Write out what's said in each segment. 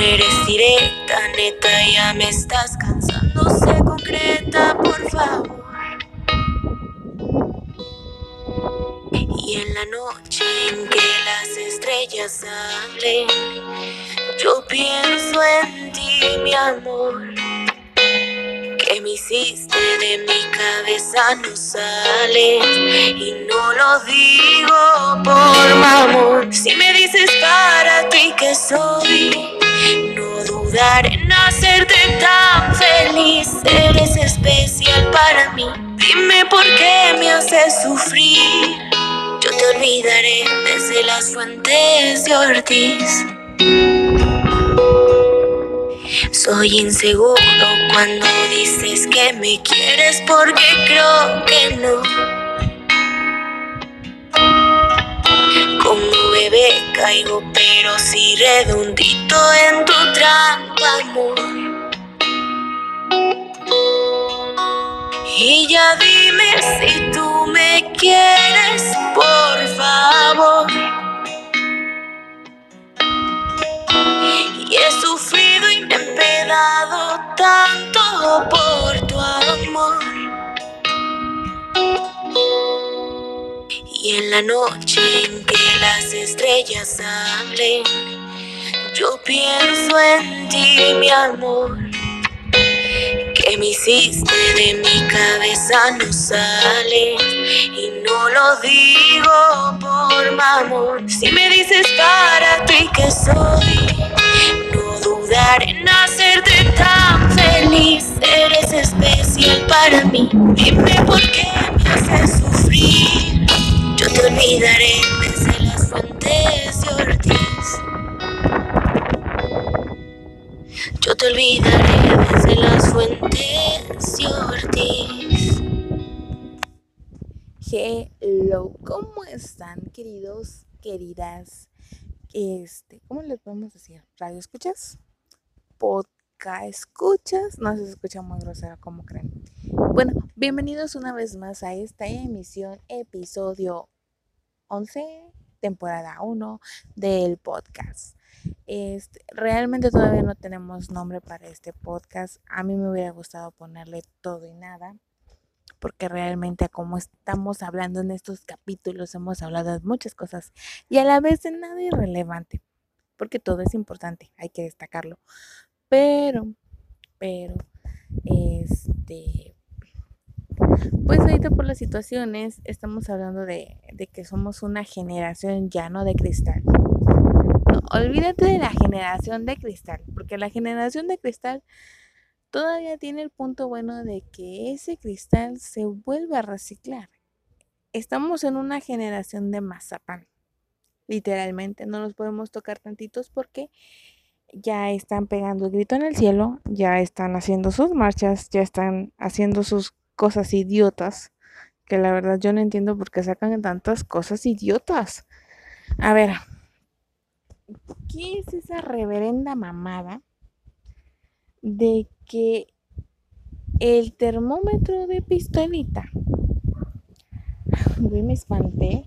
Eres directa, neta, ya me estás cansando, sé concreta, por favor. Y en la noche en que las estrellas salen, yo pienso en ti, mi amor. Que me hiciste de mi cabeza no sale y no lo digo por mamón. Si me dices para ti que soy, no dudaré en hacerte tan feliz. Eres especial para mí. Dime por qué me haces sufrir. Yo te olvidaré desde las fuentes de Ortiz. Soy inseguro cuando dices que me quieres porque creo que no. Como bebé caigo pero sí redondito en tu trampa, amor. Y ya dime si tú me quieres, por favor. Y he sufrido y me he empedado tanto por Y en la noche en que las estrellas salen, yo pienso en ti, mi amor. Que me hiciste de mi cabeza no sale y no lo digo por mamón. Si me dices para ti que soy, no dudaré en hacerte tan feliz. Eres especial para mí. Dime por qué me haces sufrir. Yo te olvidaré desde las fuentes de Ortiz. Yo te olvidaré desde las fuentes de Ortiz. Hello, ¿cómo están, queridos, queridas? Este, ¿cómo les podemos decir? ¿Radio escuchas? ¿Podcast escuchas? No se escucha muy grosero, como creen? Bueno, bienvenidos una vez más a esta emisión, episodio 11, temporada 1 del podcast. Este, realmente todavía no tenemos nombre para este podcast. A mí me hubiera gustado ponerle todo y nada, porque realmente como estamos hablando en estos capítulos hemos hablado de muchas cosas y a la vez de nada irrelevante, porque todo es importante, hay que destacarlo. Pero, pero, este, pues ahorita por las situaciones estamos hablando de, de que somos una generación ya no de cristal. No, olvídate de la generación de cristal, porque la generación de cristal todavía tiene el punto bueno de que ese cristal se vuelve a reciclar. Estamos en una generación de mazapán. Literalmente, no los podemos tocar tantitos porque ya están pegando el grito en el cielo, ya están haciendo sus marchas, ya están haciendo sus cosas idiotas, que la verdad yo no entiendo por qué sacan tantas cosas idiotas. A ver, ¿qué es esa reverenda mamada de que el termómetro de pistolita, me espanté,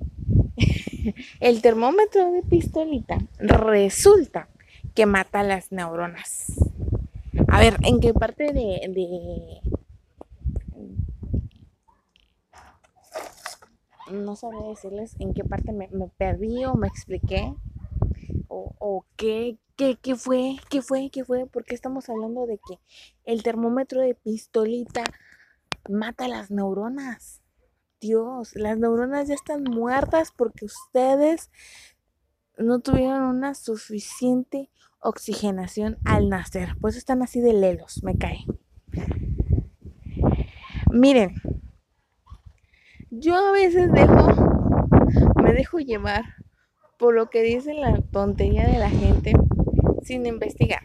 el termómetro de pistolita resulta que mata las neuronas. A ver, ¿en qué parte de, no sabría decirles en qué parte me, me perdí o me expliqué o, o qué, qué, qué fue, qué fue, qué fue, porque estamos hablando de que el termómetro de pistolita mata las neuronas. Dios, las neuronas ya están muertas porque ustedes no tuvieron una suficiente oxigenación al nacer. Pues están así de lelos, me cae. Miren, yo a veces dejo, me dejo llevar por lo que dice la tontería de la gente sin investigar.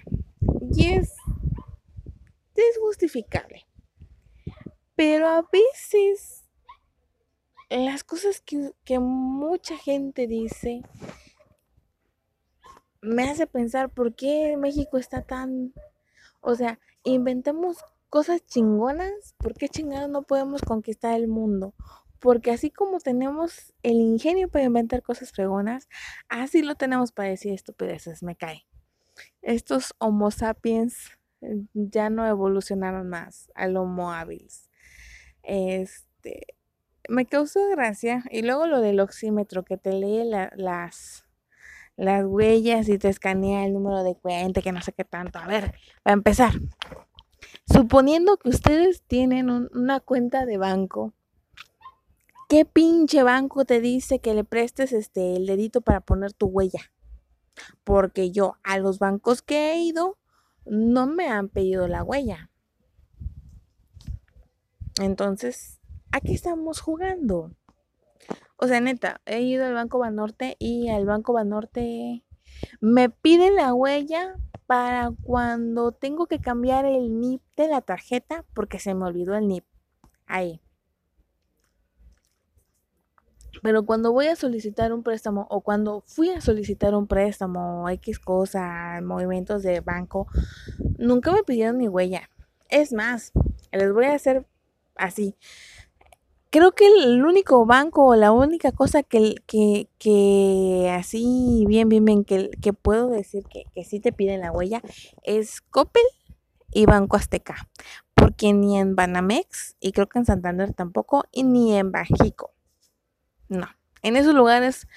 Y es es justificable. Pero a veces las cosas que, que mucha gente dice me hace pensar por qué México está tan... O sea, inventamos cosas chingonas, ¿por qué chingados no podemos conquistar el mundo? Porque así como tenemos el ingenio para inventar cosas fregonas, así lo tenemos para decir estupideces, me cae. Estos Homo sapiens eh, ya no evolucionaron más al Homo habilis. Este, me causó gracia. Y luego lo del oxímetro que te lee las, las huellas y te escanea el número de cuenta, que no sé qué tanto. A ver, para empezar. Suponiendo que ustedes tienen una cuenta de banco, ¿qué pinche banco te dice que le prestes este el dedito para poner tu huella? Porque yo a los bancos que he ido no me han pedido la huella. Entonces, aquí estamos jugando. O sea, neta, he ido al Banco Banorte y al Banco Banorte me piden la huella para cuando tengo que cambiar el NIP de la tarjeta porque se me olvidó el NIP. Ahí. Pero cuando voy a solicitar un préstamo o cuando fui a solicitar un préstamo, X cosa, movimientos de banco, nunca me pidieron mi huella. Es más, les voy a hacer así. Creo que el único banco o la única cosa que, que, que así, bien, bien, bien, que, que puedo decir que, que sí te piden la huella es Coppel y Banco Azteca. Porque ni en Banamex, y creo que en Santander tampoco, y ni en Bajico. No, en esos lugares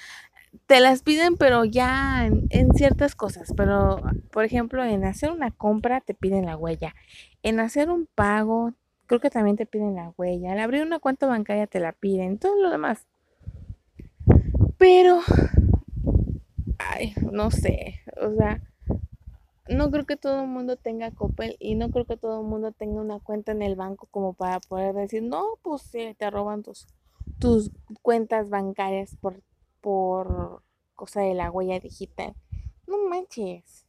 te las piden, pero ya en, en, ciertas cosas. Pero, por ejemplo, en hacer una compra te piden la huella. En hacer un pago Creo que también te piden la huella. Al abrir una cuenta bancaria te la piden. Todo lo demás. Pero, ay, no sé. O sea, no creo que todo el mundo tenga Coppel y no creo que todo el mundo tenga una cuenta en el banco como para poder decir, no, pues sí, te roban tus, tus cuentas bancarias por, por cosa de la huella digital. No manches.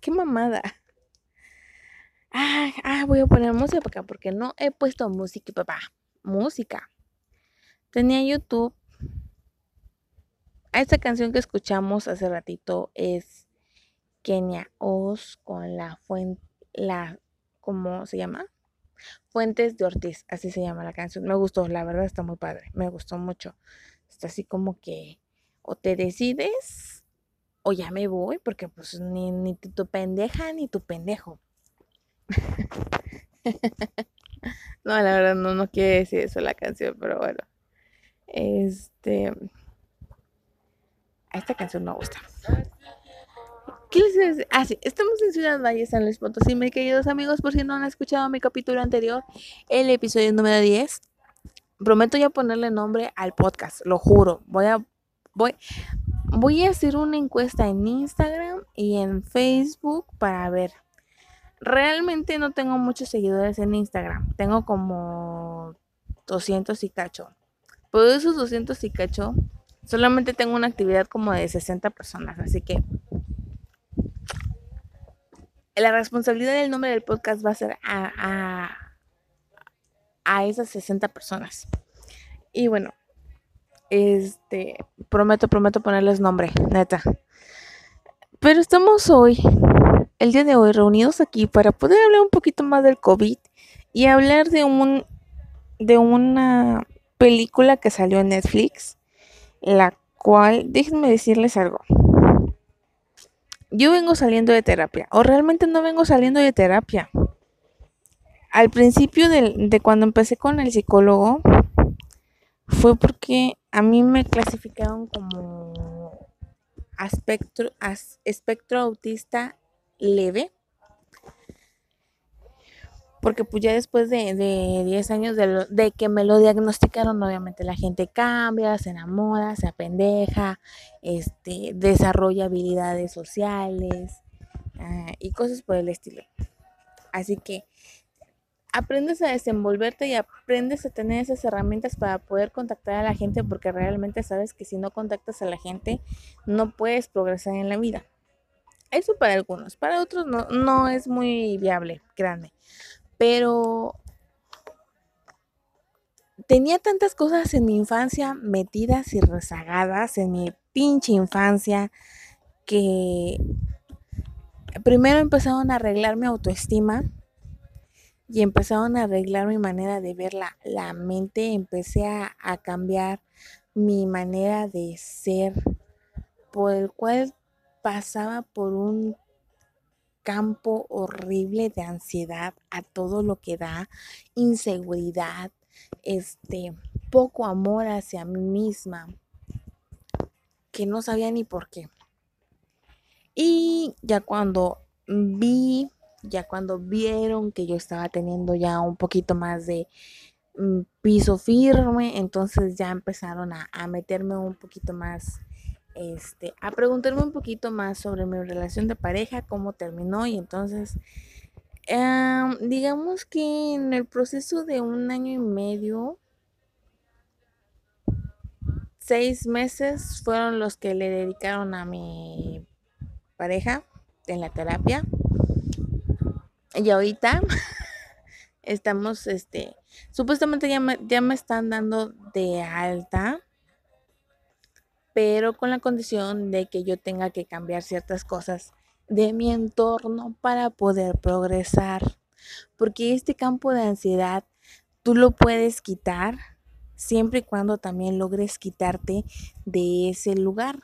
Qué mamada. Ah, ah, voy a poner música porque no he puesto música, papá. Música. Tenía YouTube. Esta canción que escuchamos hace ratito es Kenia Oz con la fuente, la, ¿cómo se llama? Fuentes de Ortiz, así se llama la canción. Me gustó, la verdad está muy padre, me gustó mucho. Está así como que o te decides o ya me voy, porque pues ni, ni tu pendeja ni tu pendejo. no, la verdad no, no quiere decir eso la canción, pero bueno. Este. A esta canción me gusta. ¿Qué les decir? Ah, sí, estamos en Ciudad Valle, San Luis Potosí, mis queridos amigos, por si no han escuchado mi capítulo anterior, el episodio número 10. Prometo ya ponerle nombre al podcast, lo juro. Voy a voy voy a hacer una encuesta en Instagram y en Facebook para ver Realmente no tengo muchos seguidores en Instagram. Tengo como 200 y cacho. De esos 200 y cacho, solamente tengo una actividad como de 60 personas. Así que la responsabilidad del nombre del podcast va a ser a, a, a esas 60 personas. Y bueno, este, prometo, prometo ponerles nombre, neta. Pero estamos hoy el día de hoy reunidos aquí para poder hablar un poquito más del COVID y hablar de un de una película que salió en Netflix, la cual, déjenme decirles algo. Yo vengo saliendo de terapia, o realmente no vengo saliendo de terapia. Al principio de, de cuando empecé con el psicólogo, fue porque a mí me clasificaron como aspecto, espectro autista leve. Porque pues ya después de, de 10 años de, de, que me lo diagnosticaron, obviamente la gente cambia, se enamora, se apendeja, este, desarrolla habilidades sociales uh, y cosas por el estilo. Así que aprendes a desenvolverte y aprendes a tener esas herramientas para poder contactar a la gente porque realmente sabes que si no contactas a la gente no puedes progresar en la vida. Eso para algunos, para otros no, es muy viable, créanme. Pero tenía tantas cosas en mi infancia metidas y rezagadas en mi pinche infancia que primero empezaron a arreglar mi autoestima y empezaron a arreglar mi manera de ver la, mente, empecé a cambiar mi manera de ser, por el cual pasaba por un campo horrible de ansiedad a todo lo que da, inseguridad, este, poco amor hacia mí misma, que no sabía ni por qué. Y ya cuando vi, ya cuando vieron que yo estaba teniendo ya un poquito más de mm, piso firme, entonces ya empezaron a, a meterme un poquito más este, a preguntarme un poquito más sobre mi relación de pareja, cómo terminó y entonces, eh, digamos que en el proceso de un año y medio, seis meses fueron los que le dedicaron a mi pareja en la terapia. Y ahorita estamos, este, supuestamente ya me, ya me están dando de alta pero con la condición de que yo tenga que cambiar ciertas cosas de mi entorno para poder progresar. Porque este campo de ansiedad tú lo puedes quitar siempre y cuando también logres quitarte de ese lugar.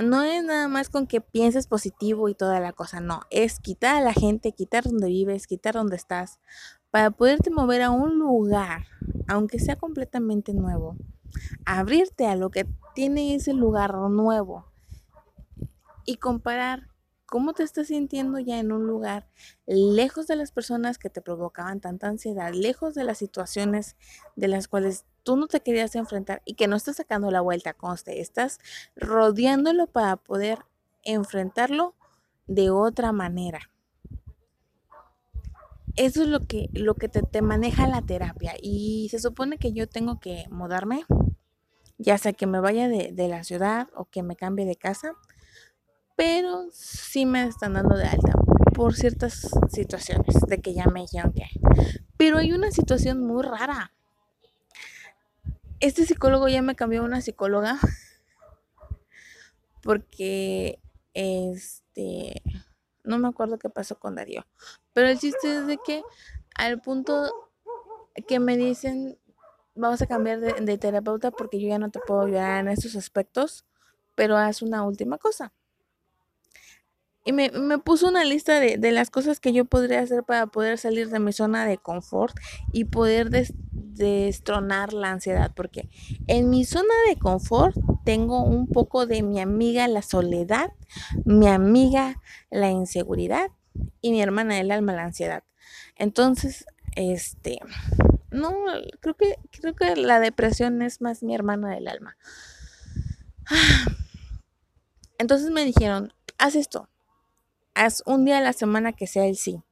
No es nada más con que pienses positivo y toda la cosa, no, es quitar a la gente, quitar donde vives, quitar donde estás, para poderte mover a un lugar, aunque sea completamente nuevo, abrirte a lo que tiene ese lugar nuevo y comparar cómo te estás sintiendo ya en un lugar lejos de las personas que te provocaban tanta ansiedad, lejos de las situaciones de las cuales tú no te querías enfrentar y que no estás sacando la vuelta, conste, estás rodeándolo para poder enfrentarlo de otra manera. Eso es lo que, lo que te, te maneja la terapia y se supone que yo tengo que mudarme ya sea que me vaya de, de, la ciudad o que me cambie de casa, pero sí me están dando de alta por ciertas situaciones de que ya me dijeron que. Pero hay una situación muy rara. Este psicólogo ya me cambió a una psicóloga porque este no me acuerdo qué pasó con Darío, pero el chiste es de que al punto que me dicen vamos a cambiar de, terapeuta porque yo ya no te puedo ayudar en estos aspectos, pero haz una última cosa. Y me, me puso una lista de, de, las cosas que yo podría hacer para poder salir de mi zona de confort y poder des, destronar la ansiedad, porque en mi zona de confort tengo un poco de mi amiga la soledad, mi amiga la inseguridad y mi hermana del alma la ansiedad. Entonces, este, no, creo que, creo que la depresión es más mi hermana del alma. Entonces me dijeron, haz esto, haz un día a la semana que sea el sí.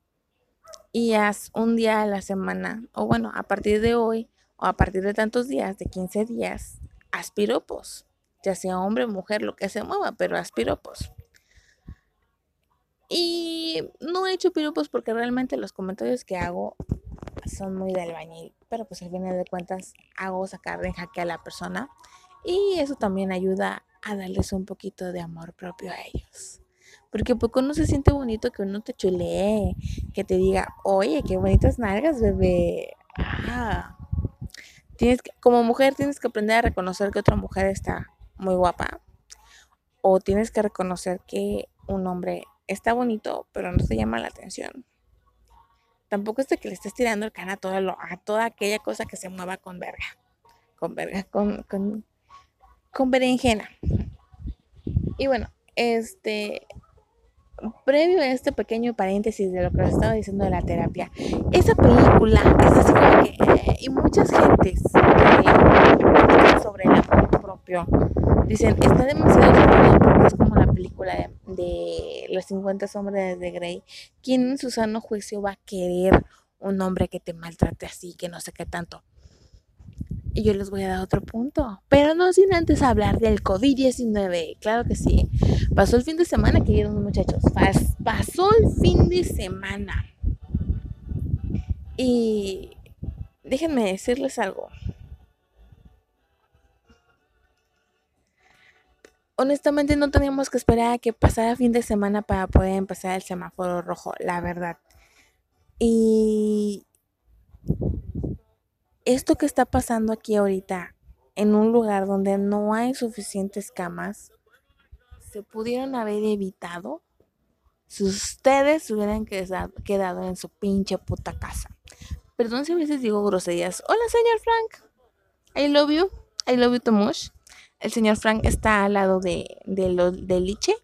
Y haz un día a la semana, o bueno, a partir de hoy, o a partir de tantos días, de 15 días, haz. Ya sea hombre mujer, lo que se mueva, pero haz piropos. Y no he hecho piropos porque realmente los comentarios que hago son muy del bañil, pero pues al final de cuentas hago sacar de jaque a la persona y eso también ayuda a darles un poquito de amor propio a ellos. Porque poco no se siente bonito que uno te chulee, que te diga, oye, qué bonitas nalgas, bebé. Ah. Tienes como mujer tienes que aprender a reconocer que otra mujer está muy guapa. O tienes que reconocer que un hombre está bonito, pero no te llama la atención. Tampoco es de que le estés tirando el can a, todo lo, a toda aquella cosa que se mueva con verga. Con verga, con, con, con berenjena. Y bueno, este, previo a este pequeño paréntesis de lo que les estaba diciendo de la terapia, esa película es así como que, eh, y muchas gentes eh, sobre el amor propio dicen, está demasiado sufrido porque es como la película de, de los 50 sombras de Grey. ¿Quién en su sano juicio va a querer un hombre que te maltrate así, que no sé qué tanto? Y yo les voy a dar otro punto, pero no sin antes hablar del COVID-19. Claro que sí. Pasó el fin de semana, queridos muchachos. pasó el fin de semana. Y déjenme decirles algo. Honestamente no teníamos que esperar a que pasara fin de semana para poder empezar el semáforo rojo, la verdad. Y esto que está pasando aquí ahorita, en un lugar donde no hay suficientes camas, se pudieron haber evitado si ustedes hubieran quedado en su pinche puta casa. Perdón si a veces digo groserías. Hola, señor Frank. I love you. I love you too much el señor Frank está al lado de, de, Liche,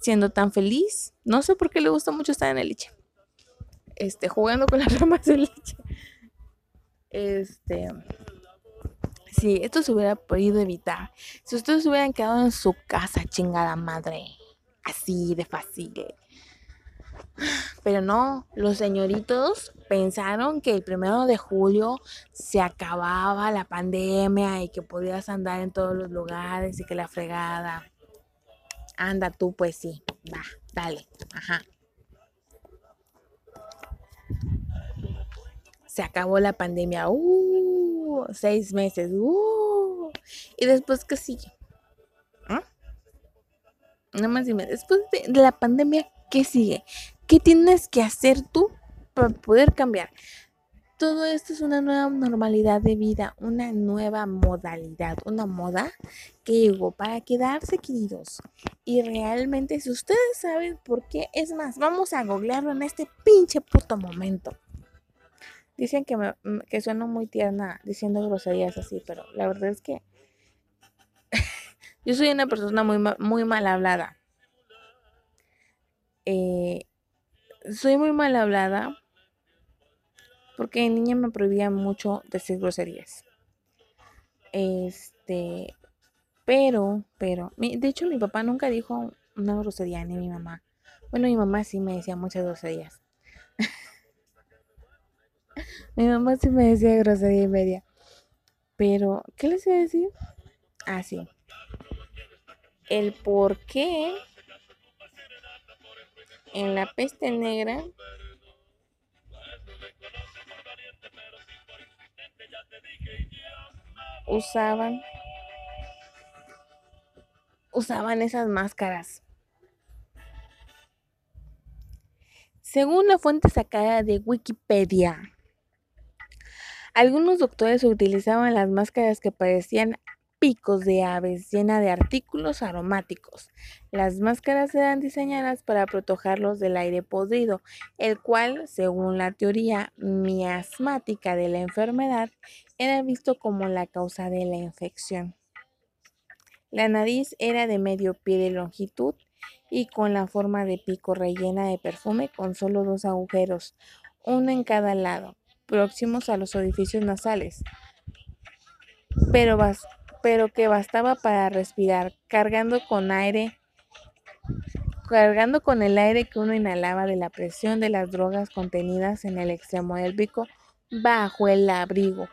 siendo tan feliz. No sé por qué le gusta mucho estar en el Liche. Este, jugando con las ramas del Liche. Este. Si esto se hubiera podido evitar. Si ustedes hubieran quedado en su casa, chingada madre. Así de fácil. Pero no, los señoritos pensaron que el primero de julio se acababa la pandemia y que podías andar en todos los lugares y que la fregada. Anda tú, pues sí, va, dale, ajá. Se acabó la pandemia, uh, seis meses, uh, y después qué sigue. ¿Ah? Nada más dime, después de la pandemia, ¿qué sigue? ¿Qué tienes que hacer tú para poder cambiar? Todo esto es una nueva normalidad de vida, una nueva modalidad, una moda que llegó para quedarse, queridos. Y realmente, si ustedes saben por qué, es más, vamos a googlearlo en este pinche puto momento. Dicen que, me, que sueno muy tierna diciendo groserías así, pero la verdad es que yo soy una persona muy, muy mal hablada. Eh, soy muy mal hablada porque niña me prohibía mucho decir groserías. Este, pero, pero, de hecho mi papá nunca dijo una grosería ni mi mamá. Bueno, mi mamá sí me decía muchas groserías. mi mamá sí me decía grosería y media. Pero, ¿qué les iba a decir? Ah, sí. El por qué en la peste negra usaban usaban esas máscaras. Según la fuente sacada de Wikipedia, algunos doctores utilizaban las máscaras que parecían picos de aves llena de artículos aromáticos. Las máscaras eran diseñadas para protegerlos del aire podrido, el cual, según la teoría miasmática de la enfermedad, era visto como la causa de la infección. La nariz era de medio pie de longitud y con la forma de pico rellena de perfume con solo dos agujeros, uno en cada lado, próximos a los orificios nasales. Pero pero que bastaba para respirar, cargando con aire, cargando con el aire que uno inhalaba de la presión de las drogas contenidas en el extremo del pico bajo el abrigo.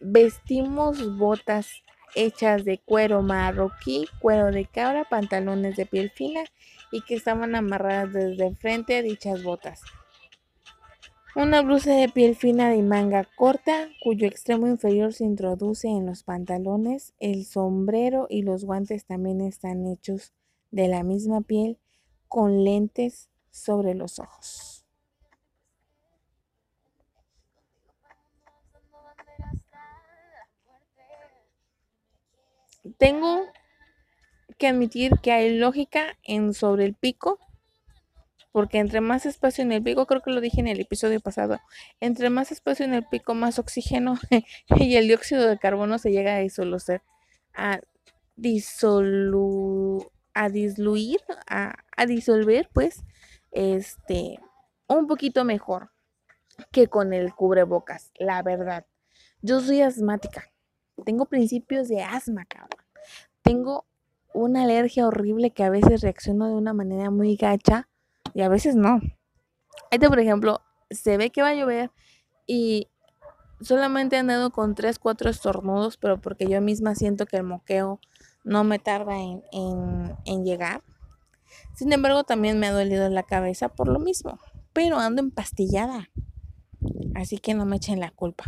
Vestimos botas hechas de cuero marroquí, cuero de cabra, pantalones de piel fina y que estaban amarradas desde frente a dichas botas. Una blusa de piel fina de manga corta, cuyo extremo inferior se introduce en los pantalones. El sombrero y los guantes también están hechos de la misma piel, con lentes sobre los ojos. Tengo que admitir que hay lógica en sobre el pico porque entre más espacio en el pico, creo que lo dije en el episodio pasado, entre más espacio en el pico, más oxígeno y el dióxido de carbono se llega a disolver, a disolu a disluir, a, a disolver, pues, este, un poquito mejor que con el cubrebocas, la verdad. Yo soy asmática, tengo principios de asma, cabrón. Tengo una alergia horrible que a veces reacciono de una manera muy gacha y a veces no. Este, por ejemplo, se ve que va a llover y solamente he andado con 3, 4 estornudos, pero porque yo misma siento que el moqueo no me tarda en, en, en llegar. Sin embargo, también me ha dolido la cabeza por lo mismo, pero ando empastillada. Así que no me echen la culpa.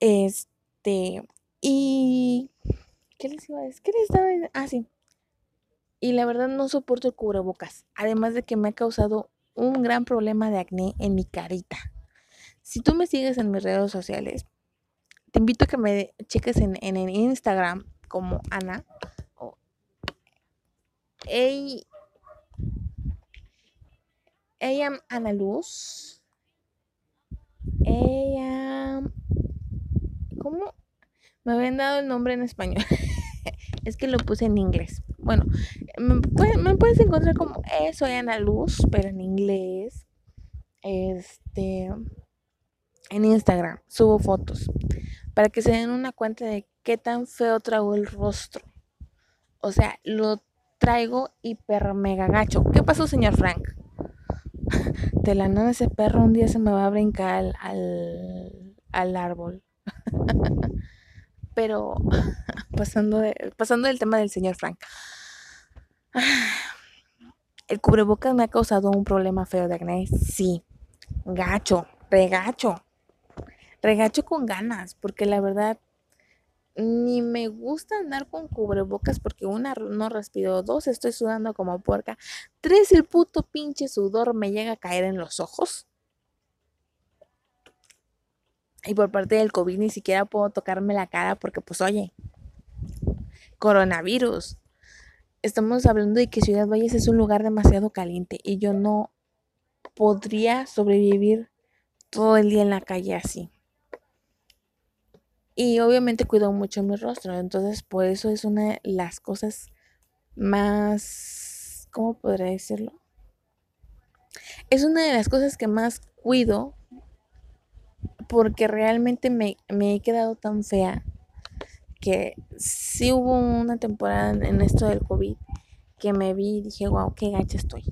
Este, y ¿qué les iba a decir? ¿Qué les estaba diciendo? Ah, sí. Y la verdad no soporto el cubrebocas, además de que me ha causado un gran problema de acné en mi carita. Si tú me sigues en mis redes sociales, te invito a que me cheques en, en, Instagram como Ana. O Ey, ella Ana Luz. Ella. ¿Cómo? Me habían dado el nombre en español. es que lo puse en inglés. Bueno, me, puedes, encontrar como eh, soy Ana Luz, pero en inglés. Este. En Instagram subo fotos. Para que se den una cuenta de qué tan feo traigo el rostro. O sea, lo traigo hiper mega gacho. ¿Qué pasó, señor Frank? De la nada ese perro un día se me va a brincar al, al, al árbol. Pero pasando, de, pasando del tema del señor Frank. El cubrebocas me ha causado un problema feo de acné. Sí. Gacho, regacho. Regacho con ganas, porque la verdad ni me gusta andar con cubrebocas porque una no respiro, dos estoy sudando como puerca, tres el puto pinche sudor me llega a caer en los ojos. Y por parte del COVID ni siquiera puedo tocarme la cara porque pues oye, coronavirus. Estamos hablando de que Ciudad Valles es un lugar demasiado caliente y yo no podría sobrevivir todo el día en la calle así. Y obviamente cuido mucho mi rostro, entonces por eso es una de las cosas más, ¿cómo podría decirlo? Es una de las cosas que más cuido porque realmente me, me he quedado tan fea que sí hubo una temporada en esto del COVID que me vi y dije, wow, qué gacha estoy.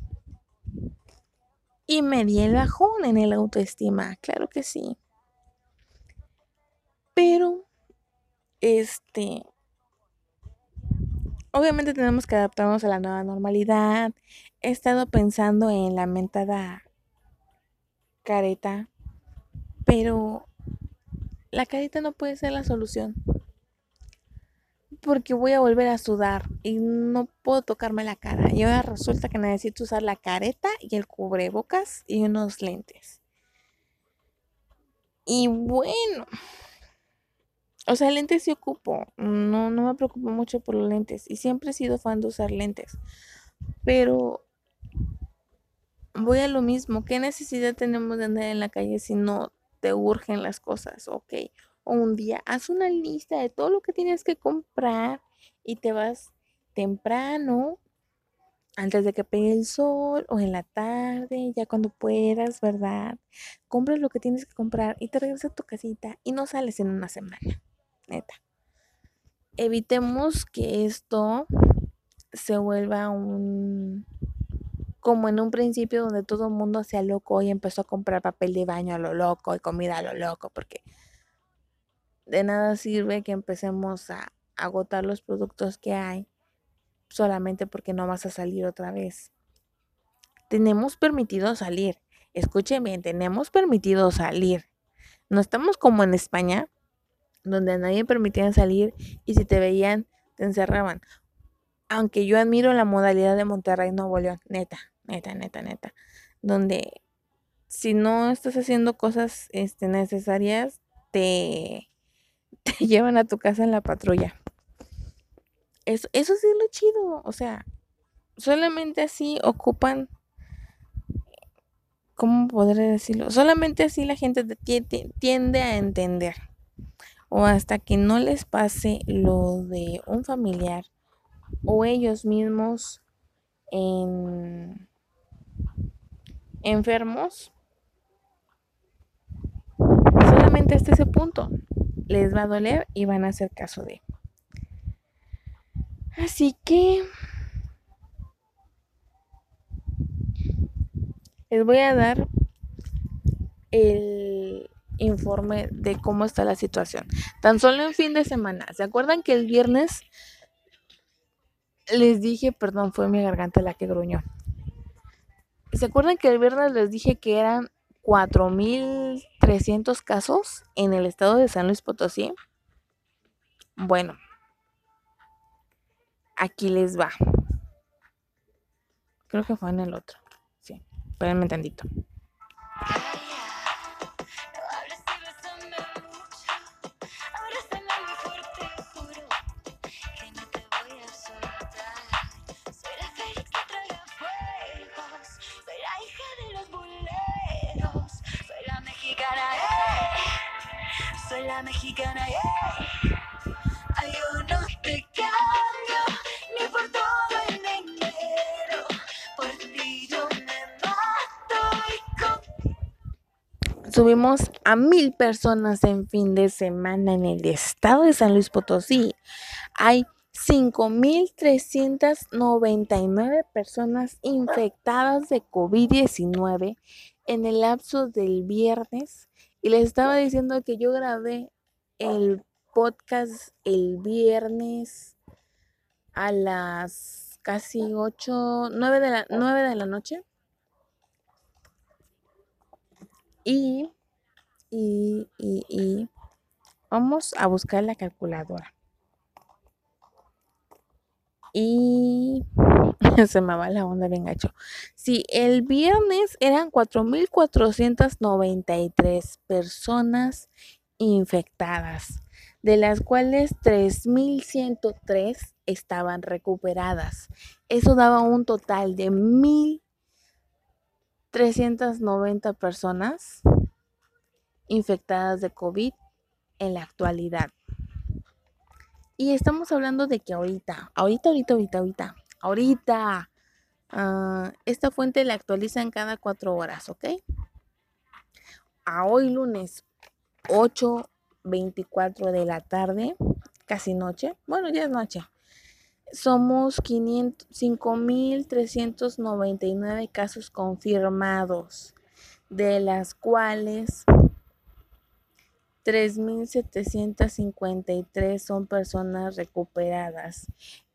Y me di el bajón en el autoestima, claro que sí. Pero, este, obviamente tenemos que adaptarnos a la nueva normalidad. He estado pensando en la mentada careta, pero la careta no puede ser la solución. Porque voy a volver a sudar y no puedo tocarme la cara. Y ahora resulta que necesito usar la careta y el cubrebocas y unos lentes. Y bueno, o sea, lentes sí ocupo. No, no me preocupo mucho por los lentes. Y siempre he sido fan de usar lentes. Pero voy a lo mismo. ¿Qué necesidad tenemos de andar en la calle si no te urgen las cosas? Ok. O un día, haz una lista de todo lo que tienes que comprar y te vas temprano, antes de que pegue el sol o en la tarde, ya cuando puedas, ¿verdad? Compras lo que tienes que comprar y te regresas a tu casita y no sales en una semana neta. Evitemos que esto se vuelva un como en un principio donde todo el mundo sea loco y empezó a comprar papel de baño a lo loco y comida a lo loco, porque de nada sirve que empecemos a agotar los productos que hay solamente porque no vas a salir otra vez. Tenemos permitido salir. Escuchen bien, tenemos permitido salir. No estamos como en España, donde a nadie permitían salir y si te veían te encerraban. Aunque yo admiro la modalidad de Monterrey Nuevo León, neta, neta, neta, neta, donde si no estás haciendo cosas este, necesarias, te, te llevan a tu casa en la patrulla. Eso, eso sí es lo chido, o sea, solamente así ocupan ¿cómo podré decirlo? Solamente así la gente tiende a entender o hasta que no les pase lo de un familiar o ellos mismos en enfermos, solamente hasta ese punto les va a doler y van a hacer caso de. Así que les voy a dar el informe de cómo está la situación. Tan solo en fin de semana. ¿Se acuerdan que el viernes les dije, perdón, fue mi garganta la que gruñó. ¿Se acuerdan que el viernes les dije que eran 4.300 casos en el estado de San Luis Potosí? Bueno, aquí les va. Creo que fue en el otro. Sí, espérenme tantito. Y Subimos a mil personas en fin de semana en el estado de San Luis Potosí. Hay 5.399 personas infectadas de COVID-19 en el lapso del viernes y les estaba diciendo que yo grabé el podcast el viernes a las casi 8, 9 de la, 9 de la noche. Y, y, y, vamos a buscar la calculadora. Y se me va la onda bien gacho. Sí, el viernes eran 4.493 personas infectadas, de las cuales 3.103 estaban recuperadas. Eso daba un total de 1.390 personas infectadas de COVID en la actualidad. Y estamos hablando de que ahorita, ahorita, ahorita, ahorita, ahorita, ahorita, uh, esta fuente la actualizan cada cuatro horas, ¿ok? A hoy lunes 8.24 de la tarde, casi noche, bueno, ya es noche. Somos 5.399 casos confirmados, de las cuales 3.753 son personas recuperadas.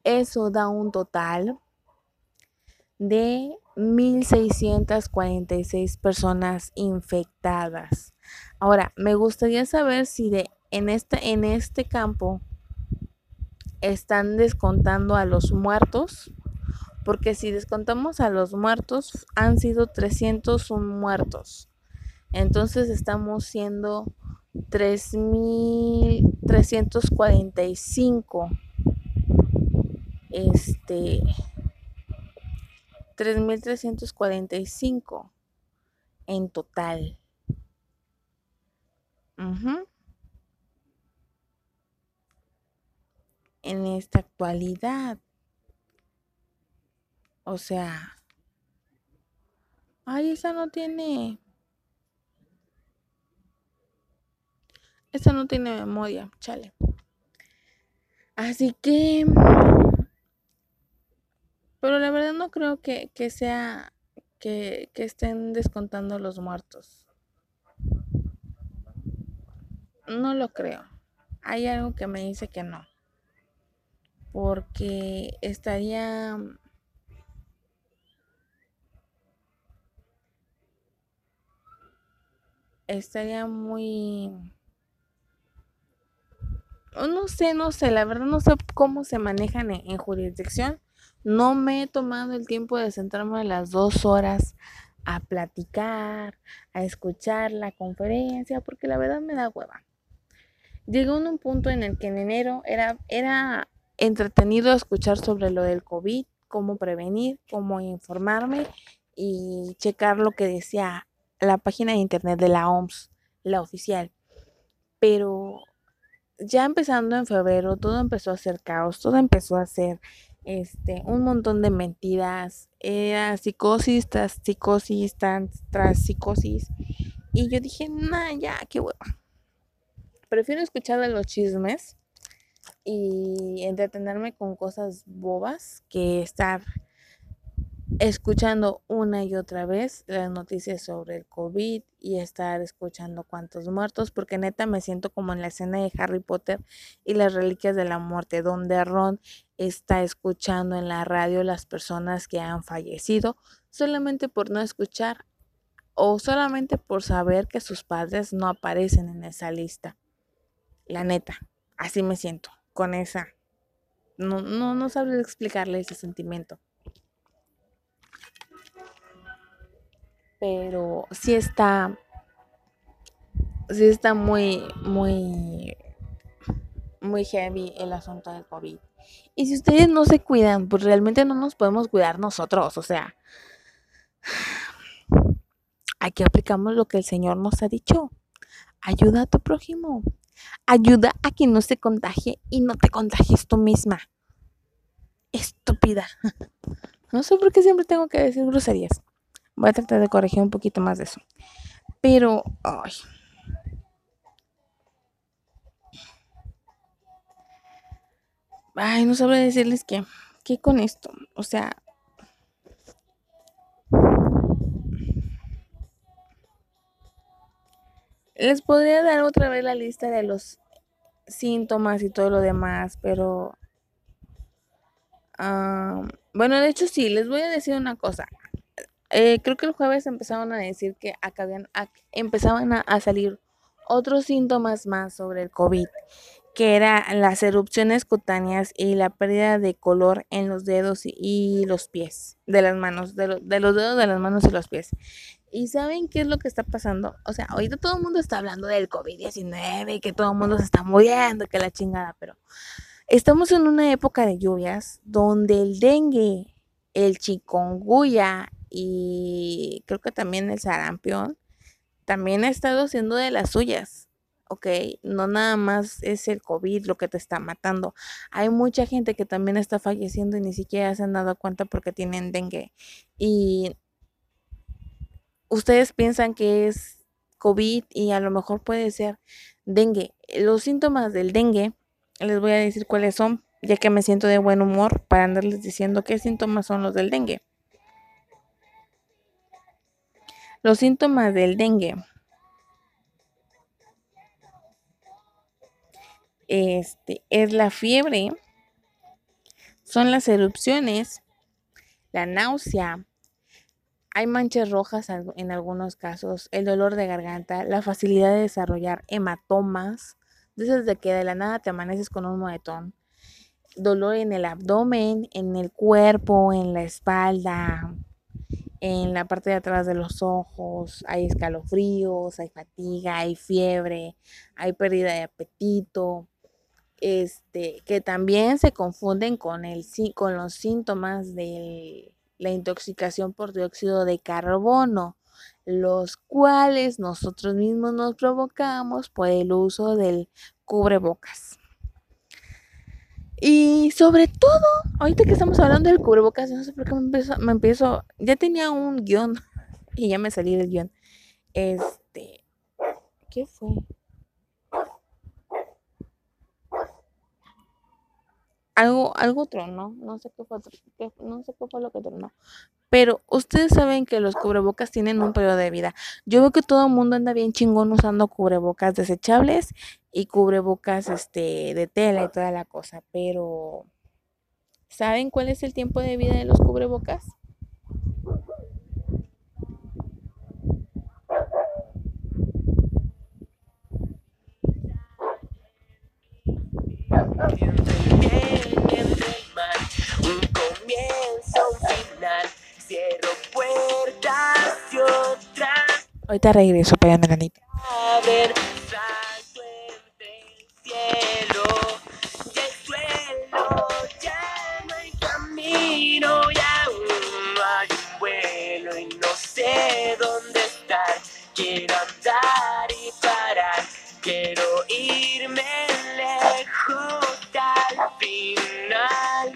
Eso da un total de 1.646 personas infectadas. Ahora, me gustaría saber si de, en, este, en este campo están descontando a los muertos, porque si descontamos a los muertos, han sido 301 muertos. Entonces estamos siendo 3345 este 3345 en total. En esta actualidad. O sea, ay, esa no tiene Esta no tiene memoria, chale. Así que... Pero la verdad no creo que, sea que, que estén descontando los muertos. No lo creo. Hay algo que me dice que no. Porque estaría... Estaría muy no sé, no sé, la verdad no sé cómo se manejan en, jurisdicción. No me he tomado el tiempo de sentarme las dos horas a platicar, a escuchar la conferencia, porque la verdad me da hueva. Llegó un punto en el que en enero era, era entretenido escuchar sobre lo del COVID, cómo prevenir, cómo informarme y checar lo que decía la página de internet de la OMS, la oficial. Pero ya empezando en febrero, todo empezó a ser caos, todo empezó a ser este, un montón de mentiras, era psicosis tras psicosis, tras, psicosis. Y yo dije, nah, ya, qué hueva. Prefiero escuchar de los chismes y entretenerme con cosas bobas que estar escuchando una y otra vez las noticias sobre el COVID y estar escuchando cuántos muertos, porque neta me siento como en la escena de Harry Potter y las reliquias de la muerte, donde Ron está escuchando en la radio las personas que han fallecido solamente por no escuchar o solamente por saber que sus padres no aparecen en esa lista. La neta, así me siento, con esa. No, no, no sabré explicarle ese sentimiento. Pero sí está. Sí está muy, muy. Muy heavy el asunto del COVID. Y si ustedes no se cuidan, pues realmente no nos podemos cuidar nosotros. O sea, aquí aplicamos lo que el Señor nos ha dicho. Ayuda a tu prójimo. Ayuda a quien no se contagie y no te contagies tú misma. Estúpida. No sé por qué siempre tengo que decir groserías. Voy a tratar de corregir un poquito más de eso. Pero, ay. Ay, no sabré decirles qué. ¿Qué con esto? O sea, les podría dar otra vez la lista de los síntomas y todo lo demás, pero ah, bueno, de hecho sí, les voy a decir una cosa. Eh, creo que el jueves empezaron a decir que acá habían, empezaban a, a salir otros síntomas más sobre el COVID, que eran las erupciones cutáneas y la pérdida de color en los dedos y los pies, de las manos, de, lo- de los dedos de las manos y los pies. ¿Y saben qué es lo que está pasando? O sea, ahorita todo el mundo está hablando del COVID-19, que todo el mundo se está muriendo, que la chingada, pero estamos en una época de lluvias donde el dengue, el chikungunya y creo que también el sarampión también ha estado haciendo de las suyas. ¿ok? No nada más es el COVID lo que te está matando. Hay mucha gente que también está falleciendo y ni siquiera se han dado cuenta porque tienen dengue. Y ustedes piensan que es COVID y a lo mejor puede ser dengue. Los síntomas del dengue, les voy a decir cuáles son, ya que me siento de buen humor para andarles diciendo qué síntomas son los del dengue. Los síntomas del dengue. Este es la fiebre, son las erupciones, la náusea, hay manchas rojas en algunos casos, el dolor de garganta, la facilidad de desarrollar hematomas, de esas de que de la nada te amaneces con un moretón, dolor en el abdomen, en el cuerpo, en la espalda, en la parte de atrás de los ojos, hay escalofríos, hay fatiga, hay fiebre, hay pérdida de apetito, este, que también se confunden con, el, con los síntomas de la intoxicación por dióxido de carbono, los cuales nosotros mismos nos provocamos por el uso del cubrebocas. Y sobre todo, ahorita que estamos hablando del cubrebocas, no sé por qué me empiezo, me empiezo ya tenía un guion y ya me salí del guion. Este, ¿qué fue? Algo, algo tronó, no sé qué fue, no sé qué fue lo que tronó. Pero ustedes saben que los cubrebocas tienen un periodo de vida. Yo veo que todo el mundo anda bien chingón usando cubrebocas desechables y cubrebocas este de tela y toda la cosa, pero ¿saben cuál es el tiempo de vida de los cubrebocas? Entre y no sé dónde estar. Quiero andar y parar. Quiero irme lejos al final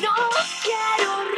no quiero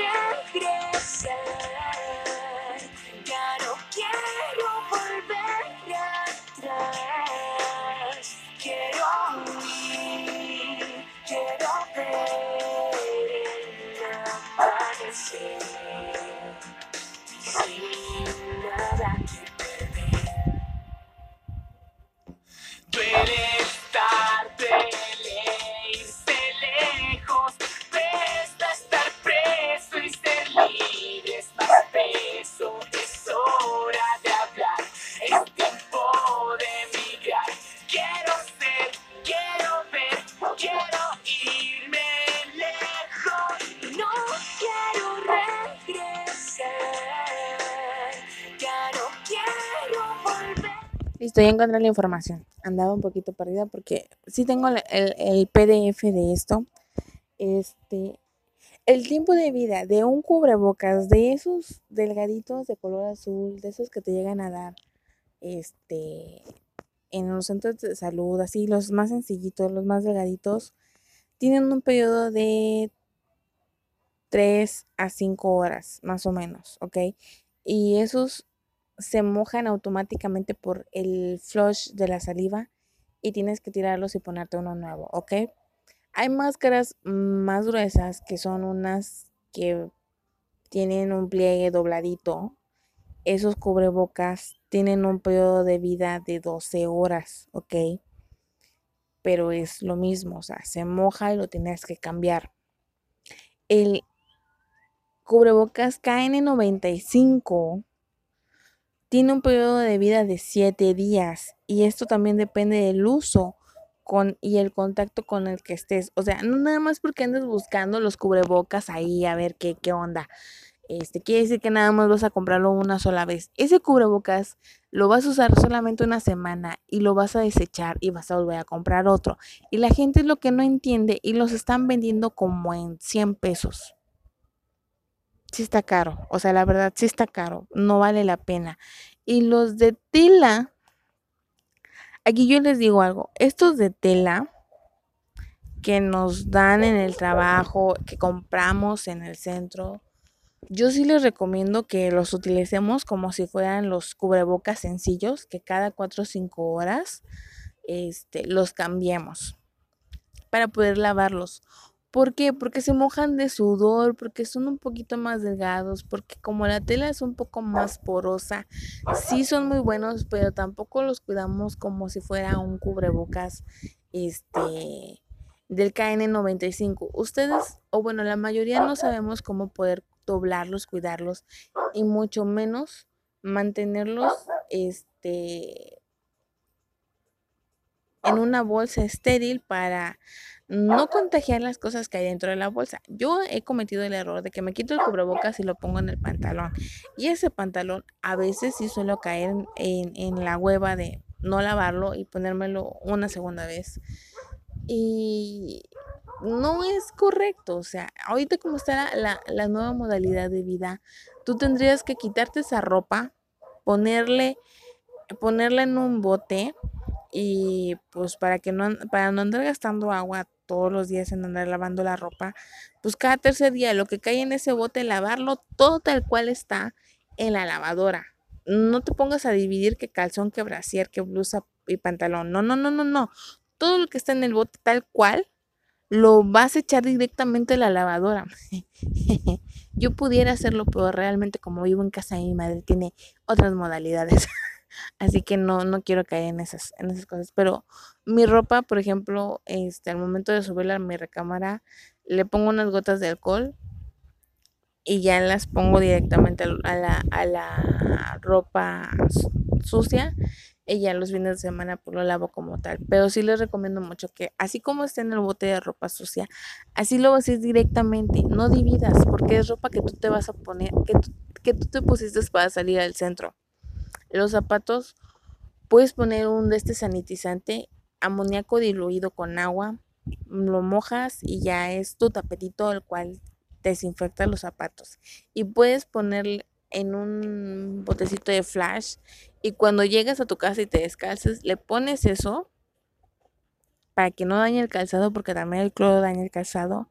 Listo, ya encontré la información. Andaba un poquito perdida porque sí tengo el, el PDF de esto. Este, el tiempo de vida de un cubrebocas, de esos delgaditos de color azul, de esos que te llegan a dar, este, en los centros de salud, así, los más sencillitos, los más delgaditos, tienen un periodo de 3 a 5 horas, más o menos, ¿ok? Y esos se mojan automáticamente por el flush de la saliva y tienes que tirarlos y ponerte uno nuevo, ¿ok? Hay máscaras más gruesas que son unas que tienen un pliegue dobladito. Esos cubrebocas tienen un periodo de vida de 12 horas, ¿ok? Pero es lo mismo, o sea, se moja y lo tienes que cambiar. El cubrebocas KN95 tiene un periodo de vida de 7 días y esto también depende del uso con, y el contacto con el que estés. O sea, no nada más porque andes buscando los cubrebocas ahí a ver qué, qué onda. Este, quiere decir que nada más vas a comprarlo una sola vez. Ese cubrebocas lo vas a usar solamente una semana y lo vas a desechar y vas a volver a comprar otro. Y la gente es lo que no entiende y los están vendiendo como en 100 pesos. Sí está caro, o sea, la verdad sí está caro, no vale la pena. Y los de tela Aquí yo les digo algo, estos de tela que nos dan en el trabajo, que compramos en el centro, yo sí les recomiendo que los utilicemos como si fueran los cubrebocas sencillos, que cada 4 o 5 horas este, los cambiemos para poder lavarlos. ¿Por qué? Porque se mojan de sudor, porque son un poquito más delgados, porque como la tela es un poco más porosa, sí son muy buenos, pero tampoco los cuidamos como si fuera un cubrebocas este del KN95. Ustedes, o bueno, la mayoría no sabemos cómo poder doblarlos, cuidarlos y mucho menos mantenerlos este en una bolsa estéril para no contagiar las cosas que hay dentro de la bolsa. Yo he cometido el error de que me quito el cubrebocas y lo pongo en el pantalón. Y ese pantalón a veces sí suelo caer en, la hueva de no lavarlo y ponérmelo una segunda vez. Y no es correcto. O sea, ahorita como está la, la nueva modalidad de vida, tú tendrías que quitarte esa ropa, ponerle, ponerla en un bote y pues para que no para no andar gastando agua todos los días en andar lavando la ropa, pues cada tercer día lo que cae en ese bote lavarlo todo tal cual está en la lavadora. No te pongas a dividir que calzón, que brasier, que blusa y pantalón. No, no, no, no, no. Todo lo que está en el bote tal cual lo vas a echar directamente a la lavadora. Yo pudiera hacerlo, pero realmente como vivo en casa de mi madre tiene otras modalidades. Así que no, no quiero caer en esas, en esas cosas. Pero mi ropa, por ejemplo, este, al momento de subirla a mi recámara, le pongo unas gotas de alcohol y ya las pongo directamente a la, a la ropa sucia y ya los fines de semana pues lo lavo como tal. Pero sí les recomiendo mucho que así como esté en el bote de ropa sucia, así lo haces directamente, no dividas, porque es ropa que tú te vas a poner, que que tú te pusiste para salir al centro. Los zapatos puedes poner un de este sanitizante, amoníaco diluido con agua, lo mojas y ya es tu tapetito el cual desinfecta los zapatos. Y puedes poner en un botecito de flash y cuando llegas a tu casa y te descalces, le pones eso para que no dañe el calzado porque también el cloro daña el calzado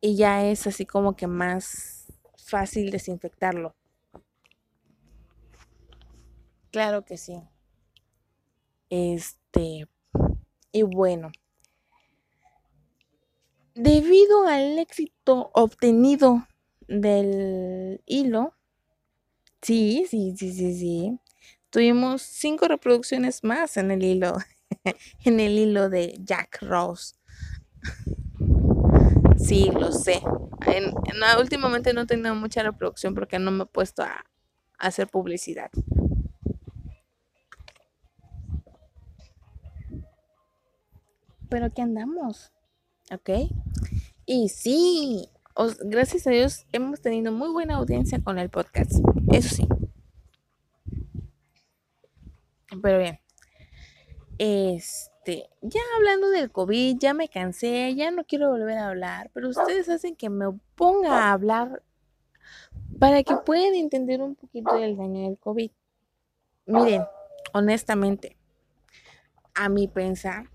y ya es así como que más fácil desinfectarlo. Claro que sí. Este, y bueno, debido al éxito obtenido del hilo, sí, sí, sí, sí, sí, tuvimos cinco reproducciones más en el hilo, en el hilo de Jack Rose. Sí, lo sé. En, últimamente no he tenido mucha reproducción porque no me he puesto a hacer publicidad. Pero aquí andamos, ¿ok? Y sí, gracias a Dios hemos tenido muy buena audiencia con el podcast, eso sí. Pero bien, Este, ya hablando del COVID, ya me cansé, ya no quiero volver a hablar, pero ustedes hacen que me ponga a hablar para que puedan entender un poquito del daño del COVID. Miren, honestamente, a mi pensar,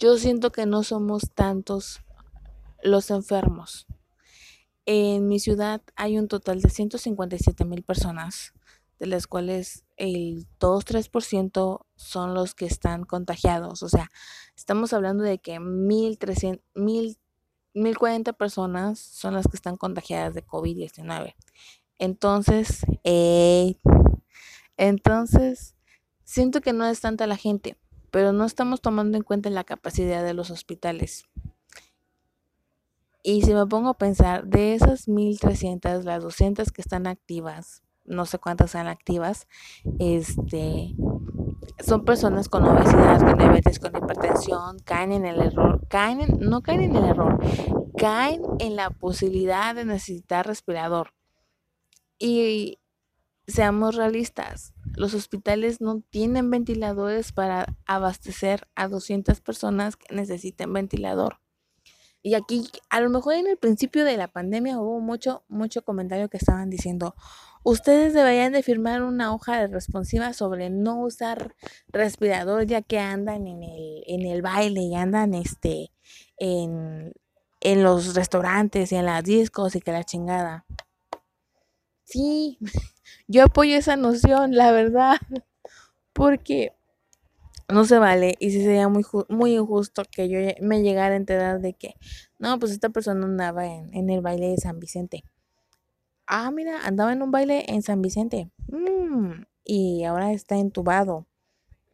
yo siento que no somos tantos los enfermos. En mi ciudad hay un total de 157 mil personas, de las cuales el 2-3% son los que están contagiados. O sea, estamos hablando de que 1.300, 1.040 personas son las que están contagiadas de COVID-19. Entonces, eh, entonces, siento que no es tanta la gente, pero no estamos tomando en cuenta la capacidad de los hospitales. Y si me pongo a pensar, de esas 1300, las 200 que están activas, no sé cuántas están activas, este, son personas con obesidad, con diabetes, con hipertensión, caen en el error, caen en, no caen en el error, caen en la posibilidad de necesitar respirador. Y seamos realistas, los hospitales no tienen ventiladores para abastecer a 200 personas que necesiten ventilador. Y aquí, a lo mejor en el principio de la pandemia hubo mucho, mucho comentario que estaban diciendo, ustedes deberían de firmar una hoja de responsiva sobre no usar respirador ya que andan en el, en el baile y andan este, en, en los restaurantes y en las discos y que la chingada. Sí, yo apoyo esa noción, la verdad, porque no se vale y sí sería muy, muy injusto que yo me llegara a enterar de que, no, pues esta persona andaba en, el baile de San Vicente. Ah, mira, andaba en un baile en San Vicente. Mm, y ahora está entubado.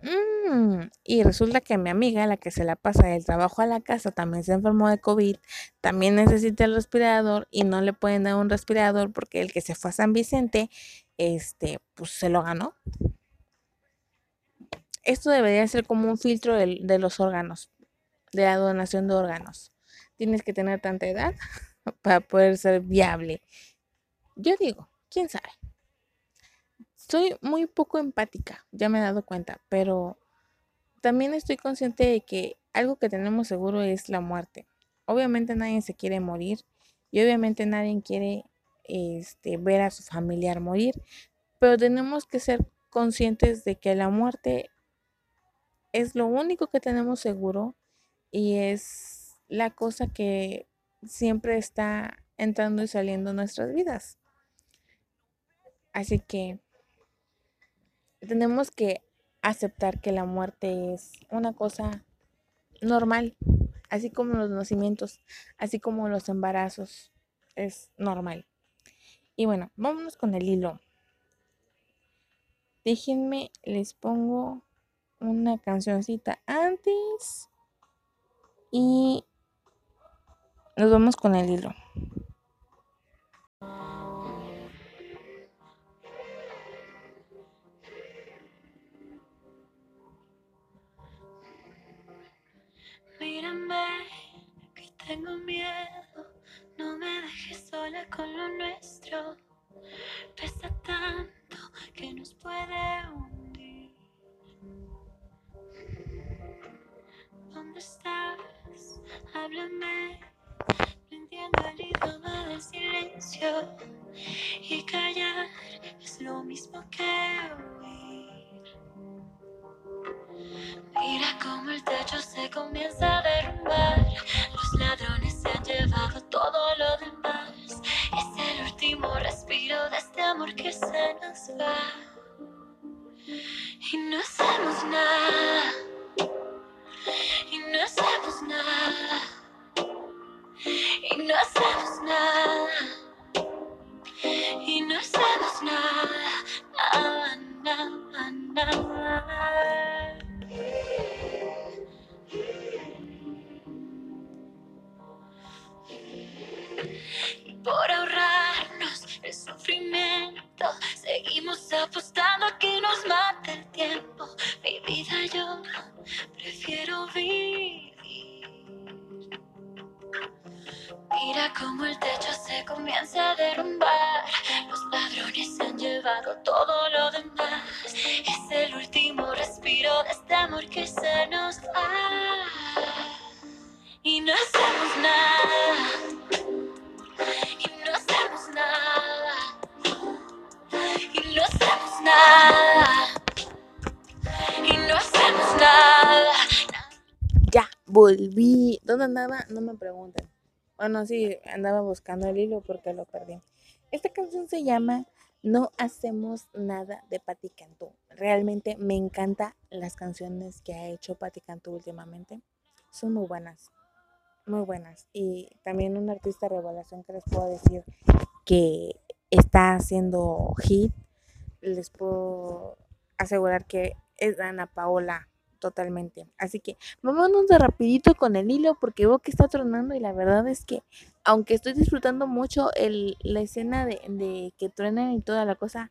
Mm, y resulta que mi amiga, la que se la pasa del trabajo a la casa, también se enfermó de COVID, también necesita el respirador y no le pueden dar un respirador porque el que se fue a San Vicente, este, pues se lo ganó esto debería ser como un filtro de, los órganos, de la donación de órganos. Tienes que tener tanta edad para poder ser viable. Yo digo, quién sabe. Soy muy poco empática, ya me he dado cuenta, pero también estoy consciente de que algo que tenemos seguro es la muerte. Obviamente nadie se quiere morir y obviamente nadie quiere este, ver a su familiar morir, pero tenemos que ser conscientes de que la muerte es lo único que tenemos seguro y es la cosa que siempre está entrando y saliendo en nuestras vidas. Así que tenemos que aceptar que la muerte es una cosa normal, así como los nacimientos, así como los embarazos, es normal. Y bueno, vámonos con el hilo. Déjenme, les pongo una cancioncita antes y nos vamos con el hilo. Mírame, que tengo miedo, no me dejes sola con lo nuestro. Pesa tanto que nos puede hundir. ¿Dónde estás? Háblame. No entiendo el idioma del silencio. Y callar es lo mismo que huir. Mira cómo el techo se comienza a derrumbar. Los ladrones se han llevado todo lo demás. Es el último respiro de este amor que se nos va. Y no hacemos nada y no hacemos nada. Y no hacemos nada. Y no hacemos nada. Nada, nada, por ahorrarnos el sufrimiento. Seguimos apostando a que nos mate el tiempo. Mi vida yo prefiero vivir. Mira cómo el techo se comienza a derrumbar. Los ladrones se han llevado todo lo demás. Es el último respiro de este amor que se nos da. Y no hacemos nada. Y no hacemos nada. Ya, volví. ¿Dónde andaba? No me pregunten. Bueno, sí, andaba buscando el hilo porque lo perdí. Esta canción se llama No hacemos nada de Patti Cantú. Realmente me encantan las canciones que ha hecho Patti Cantú últimamente. Son muy buenas, muy buenas. Y también un artista de revelación que les puedo decir que está haciendo hit les puedo asegurar que es Ana Paola totalmente. Así que vámonos de rapidito con el hilo porque veo que está tronando y la verdad es que aunque estoy disfrutando mucho el, la escena de, de que truenan y toda la cosa,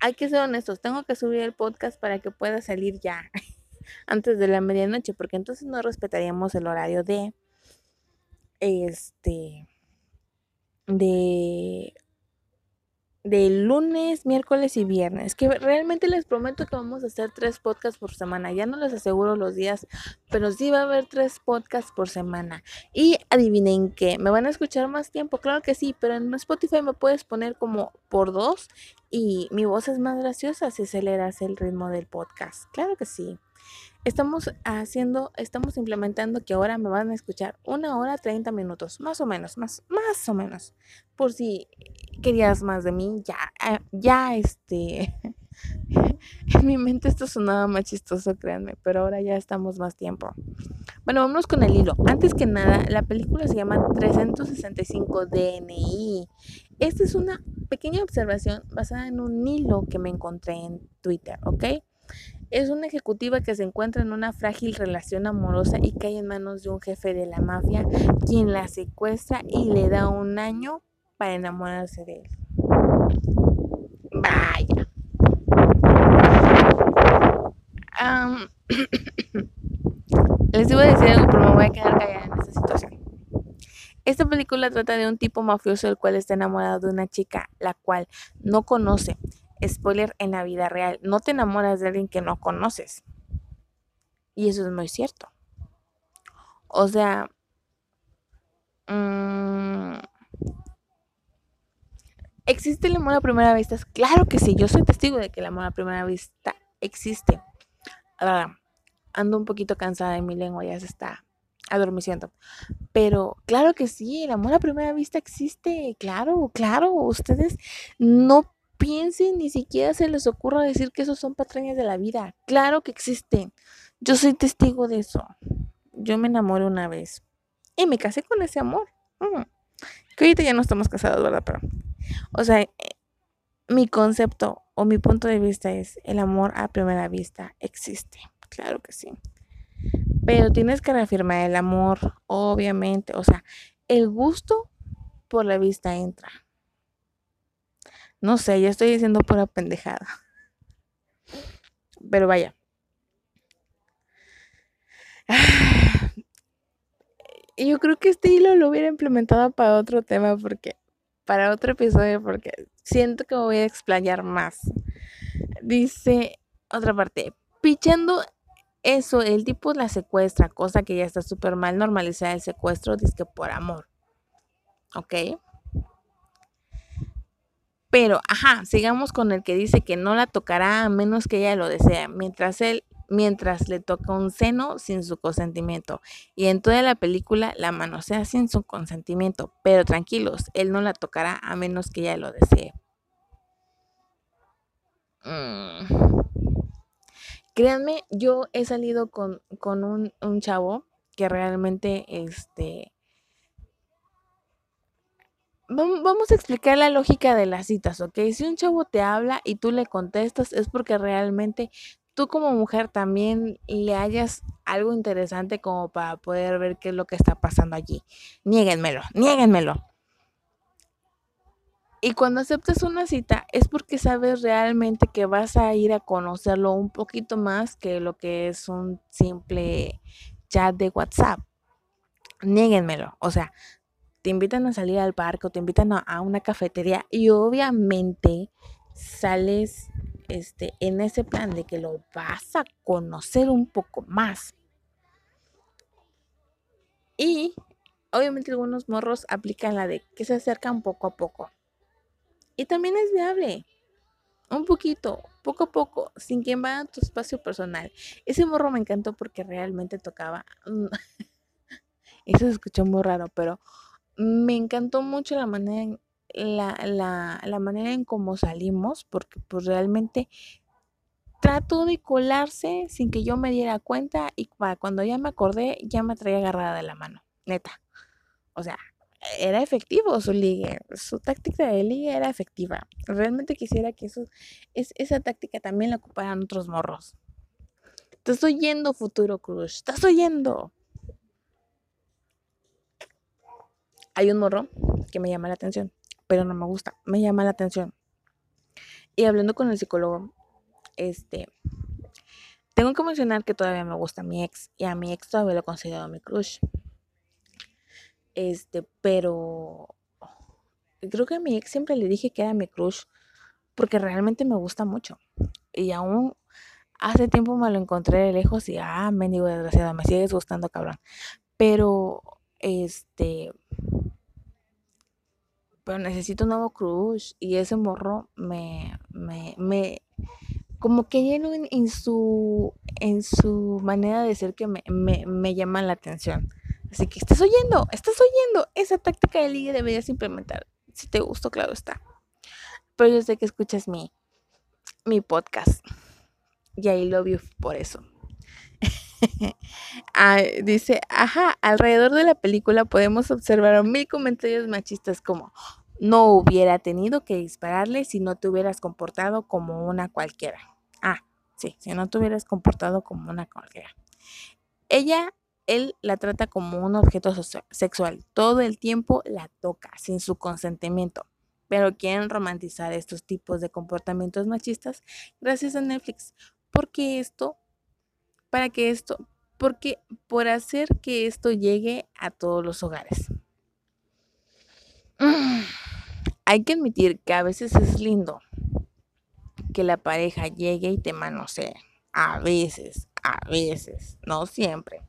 hay que ser honestos, tengo que subir el podcast para que pueda salir ya antes de la medianoche porque entonces no respetaríamos el horario de este de de lunes, miércoles y viernes. Que realmente les prometo que vamos a hacer tres podcasts por semana. Ya no les aseguro los días, pero sí va a haber tres podcasts por semana. Y adivinen qué, ¿me van a escuchar más tiempo? Claro que sí, pero en Spotify me puedes poner como por dos y mi voz es más graciosa si aceleras el ritmo del podcast. Claro que sí. Estamos haciendo, estamos implementando que ahora me van a escuchar una hora 30 minutos, más o menos, más, más o menos. Por si querías más de mí, ya, eh, ya este, en mi mente esto sonaba más chistoso, créanme, pero ahora ya estamos más tiempo. Bueno, vámonos con el hilo. Antes que nada, la película se llama 365 DNI. Esta es una pequeña observación basada en un hilo que me encontré en Twitter, ¿ok? Es una ejecutiva que se encuentra en una frágil relación amorosa y cae en manos de un jefe de la mafia, quien la secuestra y le da un año para enamorarse de él. Vaya. les iba a decir algo, pero me voy a quedar callada en esta situación. Esta película trata de un tipo mafioso el cual está enamorado de una chica, la cual no conoce spoiler en la vida real, no te enamoras de alguien que no conoces. Y eso es muy cierto. O sea, mmm, ¿existe el amor a primera vista? Claro que sí, yo soy testigo de que el amor a primera vista existe. Ahora, ando un poquito cansada de mi lengua, ya se está adormeciendo. Pero claro que sí, el amor a primera vista existe, claro, claro, ustedes no piensen, ni siquiera se les ocurra decir que esos son patrañas de la vida. Claro que existen. Yo soy testigo de eso. Yo me enamoré una vez y me casé con ese amor. Mm. Que ahorita ya no estamos casados, ¿verdad? Pero, o sea, eh, mi concepto o mi punto de vista es el amor a primera vista existe. Claro que sí. Pero tienes que reafirmar el amor, obviamente. O sea, el gusto por la vista entra. No sé, ya estoy diciendo pura pendejada. Pero vaya. Yo creo que este hilo lo hubiera implementado para otro tema, porque para otro episodio, porque siento que me voy a explayar más. Dice otra parte, pichando eso, el tipo la secuestra, cosa que ya está súper mal normalizada el secuestro, dice que por amor. ¿Ok? Pero, ajá, sigamos con el que dice que no la tocará a menos que ella lo desea, mientras él, mientras le toca un seno sin su consentimiento. Y en toda la película la manosea sin su consentimiento. Pero tranquilos, él no la tocará a menos que ella lo desee. Mm. Créanme, yo he salido con, un, un chavo que realmente, este, vamos a explicar la lógica de las citas, ¿ok? Si un chavo te habla y tú le contestas es porque realmente tú como mujer también le hayas algo interesante como para poder ver qué es lo que está pasando allí. Niéguenmelo, niéguenmelo. Y cuando aceptas una cita es porque sabes realmente que vas a ir a conocerlo un poquito más que lo que es un simple chat de WhatsApp. Niéguenmelo. O sea, te invitan a salir al parque o te invitan a, una cafetería y obviamente sales este, en ese plan de que lo vas a conocer un poco más. Y obviamente algunos morros aplican la de que se acercan poco a poco. Y también es viable. Un poquito. poco a poco, sin que invada tu espacio personal. Ese morro me encantó porque realmente tocaba. Eso se escuchó muy raro, pero me encantó mucho la manera en, la, la, la manera en cómo salimos, porque pues realmente trató de colarse sin que yo me diera cuenta y cuando ya me acordé ya me traía agarrada de la mano, neta. O sea, era efectivo su ligue, su táctica de ligue era efectiva. Realmente quisiera que eso, es, esa táctica también la ocuparan otros morros. Te estoy yendo, futuro crush, estás oyendo. Hay un morro que me llama la atención, pero no me gusta, me llama la atención. Y hablando con el psicólogo, este, tengo que mencionar que todavía me gusta mi ex y a mi ex todavía lo considero mi crush. Este, pero creo que a mi ex siempre le dije que era mi crush porque realmente me gusta mucho. Y aún hace tiempo me lo encontré de lejos y, ah, mendigo desgraciado, me sigues gustando, cabrón. Pero, este, pero necesito un nuevo crush y ese morro me, me, me, como que en, su, en su manera de ser que me, me, me llama la atención. Así que estás oyendo, estás oyendo. Esa táctica de ligue deberías implementar. Si te gustó, claro está. Pero yo sé que escuchas mi, mi podcast. Y ahí lo vi por eso. Ah, dice, ajá, alrededor de la película podemos observar mil comentarios machistas como, no hubiera tenido que dispararle si no te hubieras comportado como una cualquiera. Ah, sí, si no te hubieras comportado como una cualquiera. Ella él la trata como un objeto sexual. Todo el tiempo la toca sin su consentimiento. Pero quieren romantizar estos tipos de comportamientos machistas gracias a Netflix. Porque esto, para que esto, porque por hacer que esto llegue a todos los hogares. Hay que admitir que a veces es lindo que la pareja llegue y te manosee. A veces, a veces, no siempre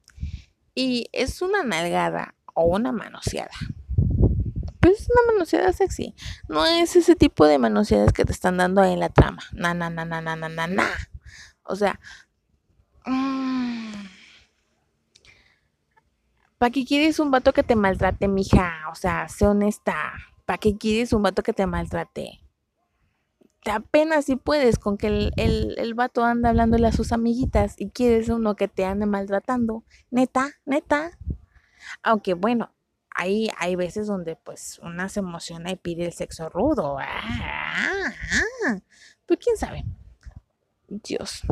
y es una nalgada o una manoseada. Pues es una manoseada sexy. No es ese tipo de manoseadas que te están dando ahí en la trama. Na, na, na, na, na, na, na, na. O sea, ¿para qué quieres un vato que te maltrate, mija? O sea, sé honesta. ¿Para qué quieres un vato que te maltrate? apenas si puedes con que el, el, el, vato anda hablándole a sus amiguitas y quieres uno que te ande maltratando. Neta, neta. Aunque bueno, hay, hay veces donde pues una se emociona y pide el sexo rudo. Ah, pues quién sabe. Dios.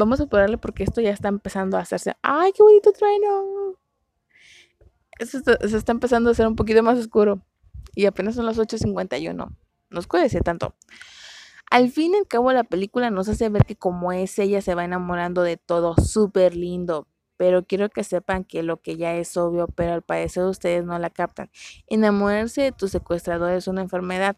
Vamos a apurarle porque esto ya está empezando a hacerse. ¡Ay, qué bonito trueno! Eso se está empezando a hacer un poquito más oscuro. Y apenas son las 8.51 no escuece tanto. Al fin y al cabo la película nos hace ver que como es ella se va enamorando de todo, súper lindo. Pero quiero que sepan que lo que ya es obvio, pero al parecer ustedes no la captan. Enamorarse de tu secuestrador es una enfermedad.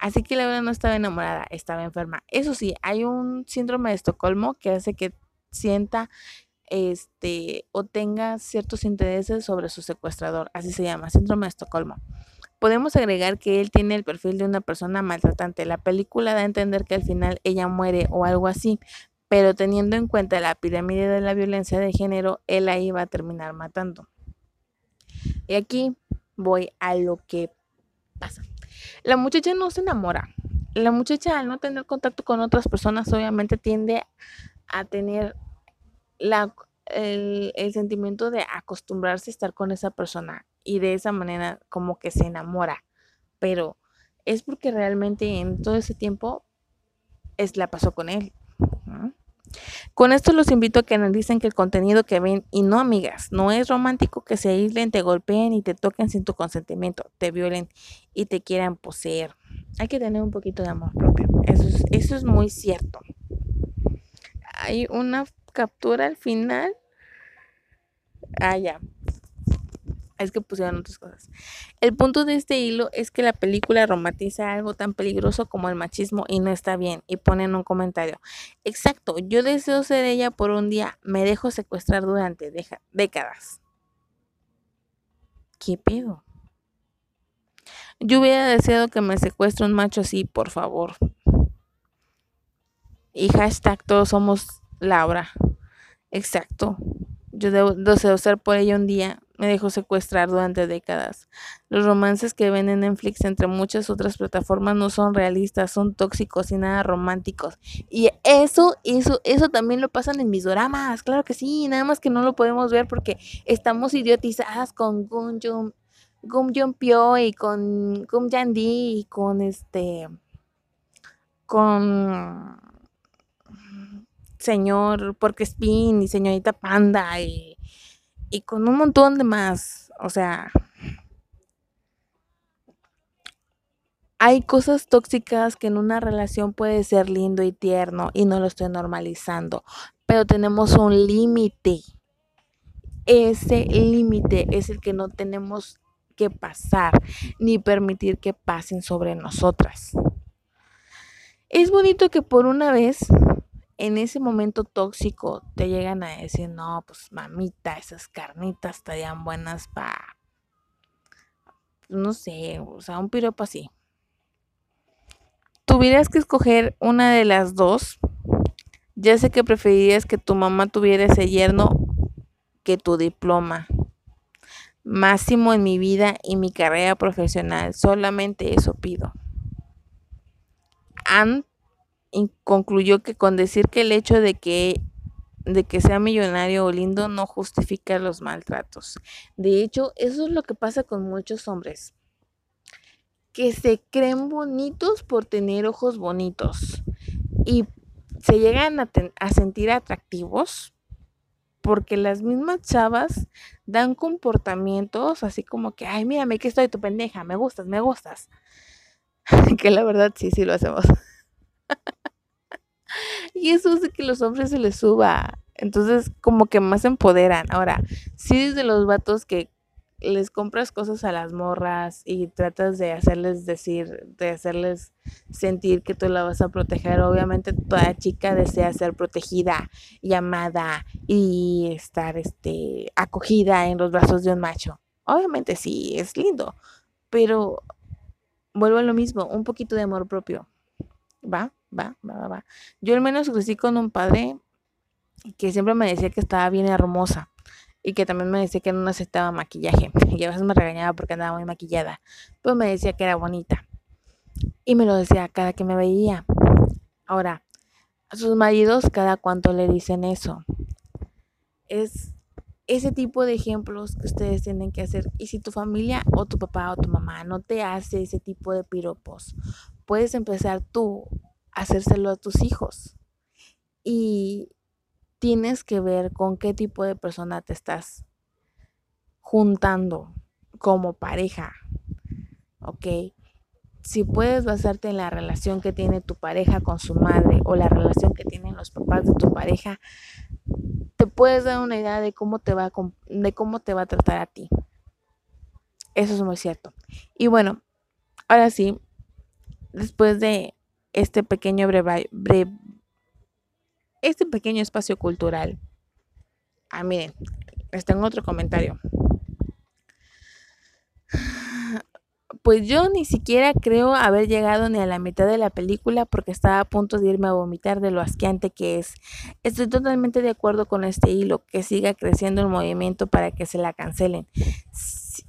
Así que la verdad no estaba enamorada, estaba enferma. Eso sí, hay un síndrome de Estocolmo que hace que sienta este o tenga ciertos intereses sobre su secuestrador, así se llama, síndrome de Estocolmo. Podemos agregar que él tiene el perfil de una persona maltratante. La película da a entender que al final ella muere o algo así, pero teniendo en cuenta la pirámide de la violencia de género, él ahí va a terminar matando. Y aquí voy a lo que pasa. La muchacha no se enamora. La muchacha al no tener contacto con otras personas obviamente tiende a tener la, el, el sentimiento de acostumbrarse a estar con esa persona y de esa manera como que se enamora. Pero es porque realmente en todo ese tiempo es la pasó con él. Con esto los invito a que analicen que el contenido que ven y no amigas, no es romántico que se aíslen, te golpeen y te toquen sin tu consentimiento, te violen y te quieran poseer. Hay que tener un poquito de amor propio. Eso es, eso es muy cierto. Hay una captura al final. Ah, ya es que pusieron otras cosas. El punto de este hilo es que la película romantiza algo tan peligroso como el machismo y no está bien. Y ponen un comentario. Exacto, yo deseo ser ella por un día, me dejo secuestrar durante décadas. ¿Qué pedo? Yo hubiera deseado que me secuestre un macho así, por favor. Y hashtag todos somos Laura. Exacto. Yo debo, deseo ser por ella un día. Me dejó secuestrar durante décadas. Los romances que ven en Netflix, entre muchas otras plataformas, no son realistas, son tóxicos y nada románticos. Y eso, eso, eso también lo pasan en mis dramas, claro que sí, nada más que no lo podemos ver porque estamos idiotizadas con Gun Jung, Gum Pyo y con Gum Di y con este, con señor Porque Spin y señorita Panda y, y con un montón de más. O sea, hay cosas tóxicas que en una relación puede ser lindo y tierno y no lo estoy normalizando, pero tenemos un límite. Ese límite es el que no tenemos que pasar ni permitir que pasen sobre nosotras. Es bonito que por una vez en ese momento tóxico te llegan a decir, no, pues mamita, esas carnitas estarían buenas para, no sé, o sea, un piropo así. Tuvieras que escoger una de las dos. Ya sé que preferirías que tu mamá tuviera ese yerno que tu diploma. Máximo en mi vida y mi carrera profesional. Solamente eso pido. Han concluyó que con decir que el hecho de que de que sea millonario o lindo no justifica los maltratos. De hecho, eso es lo que pasa con muchos hombres, que se creen bonitos por tener ojos bonitos y se llegan a, a sentir atractivos porque las mismas chavas dan comportamientos así como que, ay, mírame que estoy tu pendeja, me gustas, me gustas. que la verdad sí, sí lo hacemos. Y eso hace que los hombres se les suba. Entonces, como que más empoderan. Ahora, sí desde los vatos que les compras cosas a las morras y tratas de hacerles decir, de hacerles sentir que tú la vas a proteger. Obviamente toda chica desea ser protegida y amada y estar este acogida en los brazos de un macho. Obviamente sí, es lindo, pero vuelvo a lo mismo, un poquito de amor propio. ¿Va? Va, va, va, Yo al menos crecí con un padre que siempre me decía que estaba bien hermosa y que también me decía que no necesitaba maquillaje y a veces me regañaba porque andaba muy maquillada, pero me decía que era bonita y me lo decía cada que me veía. Ahora, a sus maridos cada cuanto le dicen eso. Es ese tipo de ejemplos que ustedes tienen que hacer. Y si tu familia o tu papá o tu mamá no te hace ese tipo de piropos, puedes empezar tú hacérselo a tus hijos. Y tienes que ver con qué tipo de persona te estás juntando como pareja. ¿Ok? Si puedes basarte en la relación que tiene tu pareja con su madre o la relación que tienen los papás de tu pareja, te puedes dar una idea de cómo te va a, de cómo te va a tratar a ti. Eso es muy cierto. Y bueno, ahora sí, después de este pequeño breve, este pequeño espacio cultural. Ah, miren, les tengo otro comentario. Pues yo ni siquiera creo haber llegado ni a la mitad de la película porque estaba a punto de irme a vomitar de lo asqueante que es. Estoy totalmente de acuerdo con este hilo, que siga creciendo el movimiento para que se la cancelen.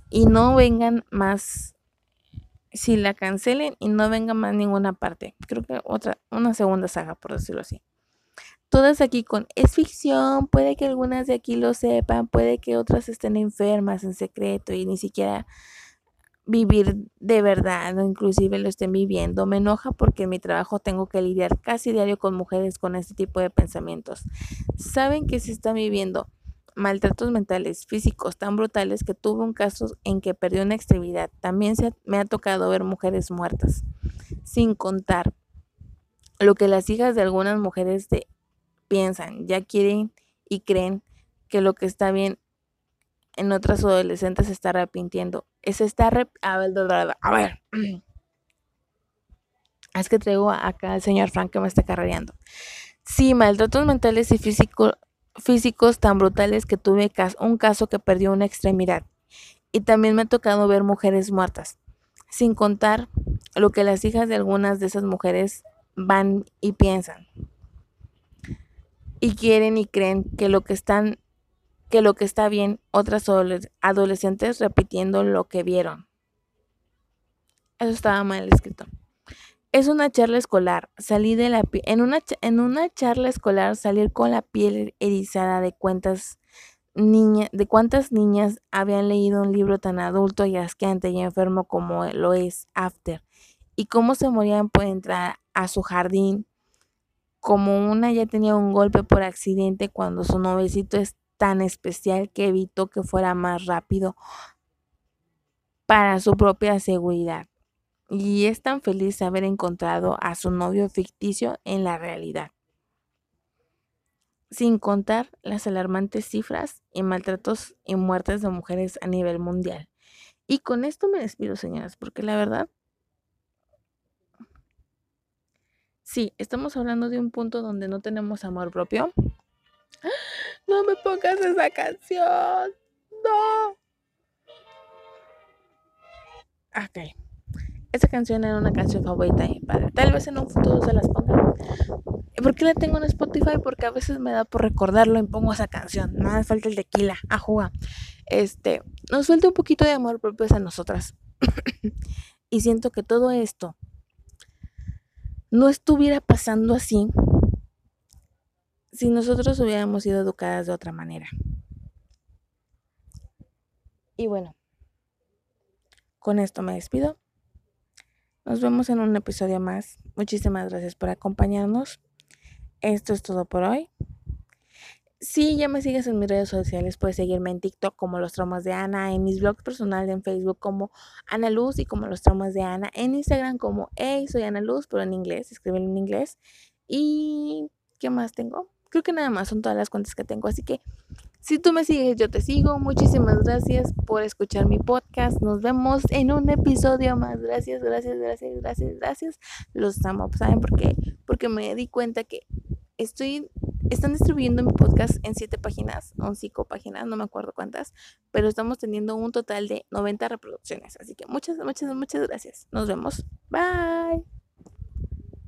Y no vengan más si la cancelen y no venga más ninguna parte. Creo que otra, una segunda saga, por decirlo así. Todas aquí con es ficción, puede que algunas de aquí lo sepan, puede que otras estén enfermas en secreto y ni siquiera vivir de verdad o inclusive lo estén viviendo. Me enoja porque en mi trabajo tengo que lidiar casi diario con mujeres con este tipo de pensamientos. Saben que se están viviendo maltratos mentales, físicos tan brutales que tuve un caso en que perdió una extremidad. También se, me ha tocado ver mujeres muertas, sin contar lo que las hijas de algunas mujeres piensan, ya quieren y creen que lo que está bien en otras adolescentes se está arrepintiendo. Es está a ver, a ver. Es que traigo acá al señor Frank que me está carreando. Sí, maltratos mentales y físicos físicos tan brutales que tuve un caso que perdió una extremidad. Y también me ha tocado ver mujeres muertas. sin contar lo que las hijas de algunas de esas mujeres van y piensan. Y quieren y creen que lo que están que lo que está bien, otras adolescentes repitiendo lo que vieron. Eso estaba mal escrito. Es una charla escolar. Salí de la en una en una charla escolar salir con la piel erizada de cuentas niña, de cuántas niñas habían leído un libro tan adulto y asqueante y enfermo como lo es After y cómo se morían por entrar a su jardín. Como una ya tenía un golpe por accidente cuando su novecito es tan especial que evitó que fuera más rápido para su propia seguridad. Y es tan feliz haber encontrado a su novio ficticio en la realidad. Sin contar las alarmantes cifras y maltratos y muertes de mujeres a nivel mundial. Y con esto me despido, señoras, porque la verdad Sí, estamos hablando de un punto donde no tenemos amor propio. No me pongas esa canción. No. Ok. Esa canción era una canción favorita de mi padre. Tal vez en un futuro se las ponga. ¿Por qué la tengo en Spotify? Porque a veces me da por recordarlo y pongo esa canción. Nada falta el tequila. A jugar. Este, nos falta un poquito de amor propio a nosotras. y siento que todo esto no estuviera pasando así si nosotros hubiéramos sido educadas de otra manera. Y bueno, con esto me despido. Nos vemos en un episodio más. Muchísimas gracias por acompañarnos. Esto es todo por hoy. Si ya me sigues en mis redes sociales, puedes seguirme en TikTok como Los Traumas de Ana, en mis blogs personales en Facebook como Ana Luz y como Los Traumas de Ana, en Instagram como Hey, soy Ana Luz, pero en inglés, escríbelo en inglés. ¿Y qué más tengo? Creo que nada más son todas las cuentas que tengo, así que si tú me sigues, yo te sigo. Muchísimas gracias por escuchar mi podcast. Nos vemos en un episodio más. Gracias, gracias, gracias, gracias, gracias. Los amo. ¿Saben por qué? Porque me di cuenta que estoy están distribuyendo mi podcast en siete páginas o cinco páginas, no me acuerdo cuántas, pero estamos teniendo un total de 90 reproducciones. Así que muchas, muchas, muchas gracias. Nos vemos. Bye.